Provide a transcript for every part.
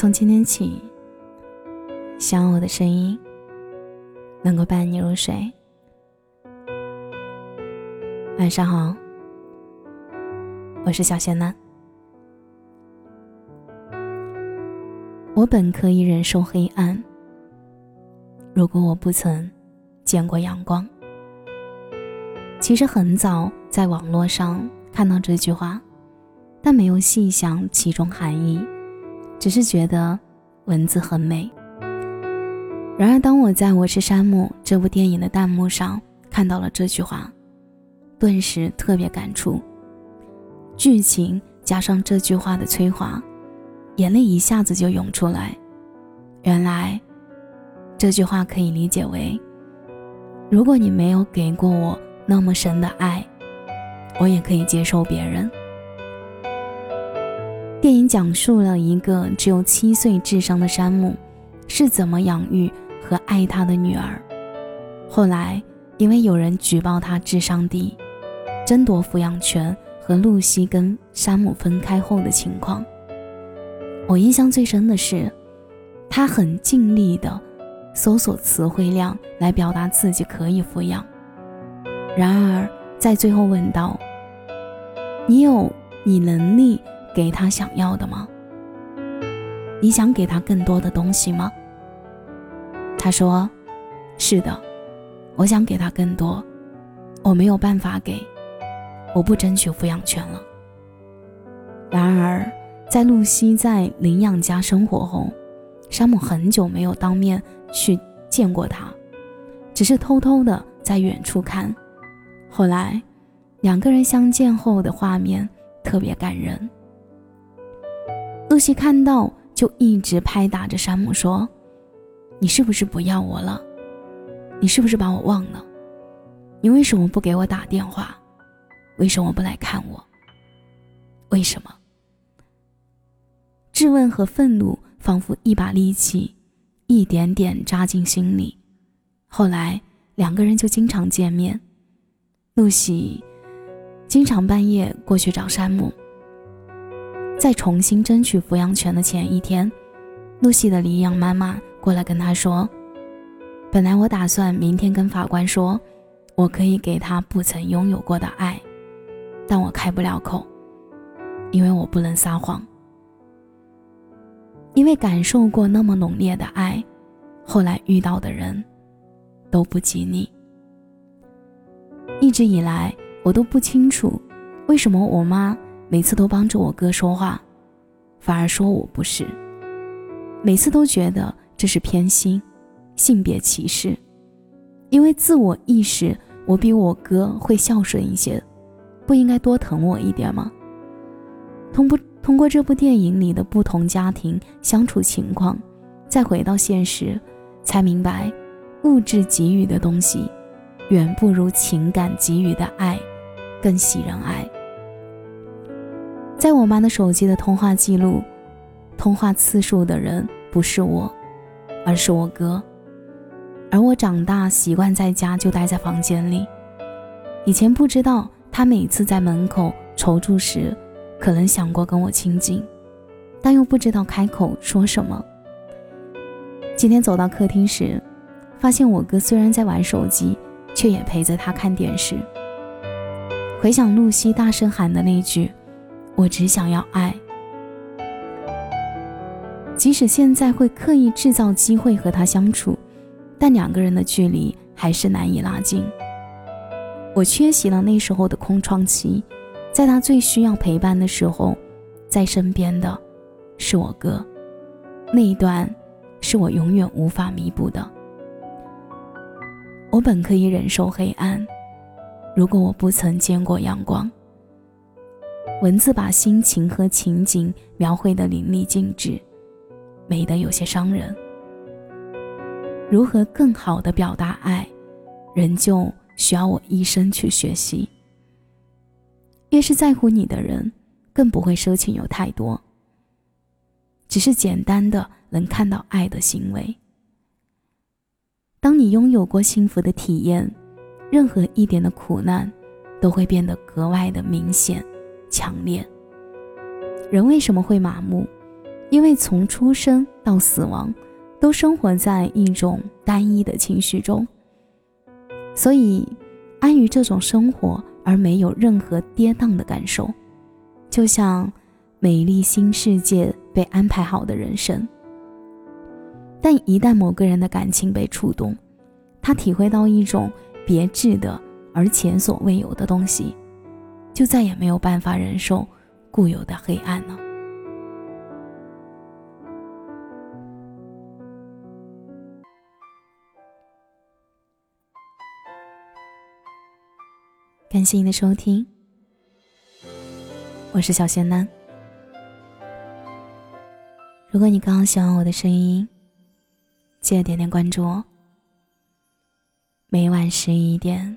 从今天起，希望我的声音能够伴你入睡。晚上好，我是小仙男。我本可以忍受黑暗，如果我不曾见过阳光。其实很早在网络上看到这句话，但没有细想其中含义，只是觉得文字很美。然而，当我在《我是山姆》这部电影的弹幕上看到了这句话，顿时特别感触。剧情加上这句话的催化。眼泪一下子就涌出来。原来，这句话可以理解为：如果你没有给过我那么深的爱，我也可以接受别人。电影讲述了一个只有七岁智商的山姆是怎么养育和爱他的女儿。后来，因为有人举报他智商低，争夺抚养权和露西跟山姆分开后的情况。我印象最深的是，他很尽力的搜索词汇量来表达自己可以抚养。然而，在最后问道：“你有你能力给他想要的吗？你想给他更多的东西吗？”他说：“是的，我想给他更多，我没有办法给，我不争取抚养权了。”然而。在露西在领养家生活后，山姆很久没有当面去见过她，只是偷偷的在远处看。后来，两个人相见后的画面特别感人。露西看到就一直拍打着山姆说：“你是不是不要我了？你是不是把我忘了？你为什么不给我打电话？为什么不来看我？为什么？”质问和愤怒仿佛一把利器，一点点扎进心里。后来两个人就经常见面。露西经常半夜过去找山姆。在重新争取抚养权的前一天，露西的领养妈妈过来跟他说：“本来我打算明天跟法官说，我可以给他不曾拥有过的爱，但我开不了口，因为我不能撒谎。”因为感受过那么浓烈的爱，后来遇到的人，都不及你。一直以来，我都不清楚，为什么我妈每次都帮着我哥说话，反而说我不是。每次都觉得这是偏心、性别歧视。因为自我意识，我比我哥会孝顺一些，不应该多疼我一点吗？通不？通过这部电影里的不同家庭相处情况，再回到现实，才明白，物质给予的东西，远不如情感给予的爱，更喜人爱。在我妈的手机的通话记录，通话次数的人不是我，而是我哥。而我长大习惯在家就待在房间里，以前不知道他每次在门口踌躇时。可能想过跟我亲近，但又不知道开口说什么。今天走到客厅时，发现我哥虽然在玩手机，却也陪着他看电视。回想露西大声喊的那句：“我只想要爱。”即使现在会刻意制造机会和他相处，但两个人的距离还是难以拉近。我缺席了那时候的空窗期。在他最需要陪伴的时候，在身边的，是我哥。那一段，是我永远无法弥补的。我本可以忍受黑暗，如果我不曾见过阳光。文字把心情和情景描绘的淋漓尽致，美得有些伤人。如何更好的表达爱，仍旧需要我一生去学习。越是在乎你的人，更不会奢求有太多，只是简单的能看到爱的行为。当你拥有过幸福的体验，任何一点的苦难，都会变得格外的明显、强烈。人为什么会麻木？因为从出生到死亡，都生活在一种单一的情绪中，所以安于这种生活而没有任何跌宕的感受，就像美丽新世界被安排好的人生。但一旦某个人的感情被触动，他体会到一种别致的而前所未有的东西，就再也没有办法忍受固有的黑暗了。感谢您的收听，我是小仙男。如果你刚刚喜欢我的声音，记得点点关注哦。每晚十一点，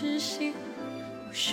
痴心不是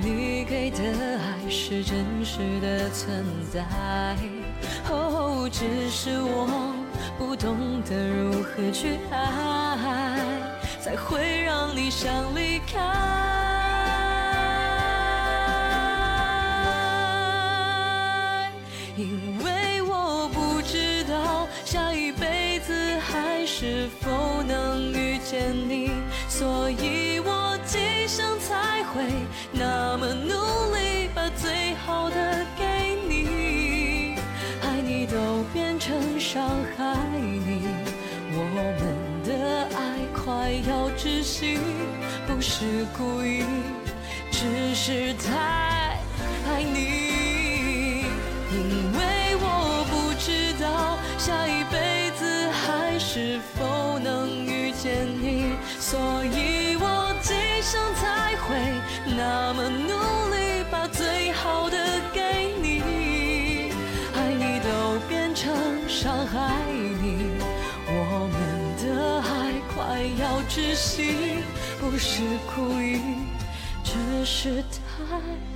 你给的爱是真实的存在。哦，只是我不懂得如何去爱，才会让你想离开。因为我不知道下一辈子还是否能遇见你，所以会那么努力，把最好的给你，爱你。都变成伤害你，我们的爱快要窒息，不是故意，只是太爱你。因为我不知道下一辈子还是否能遇见你，所以窒息，不是故意，只是太。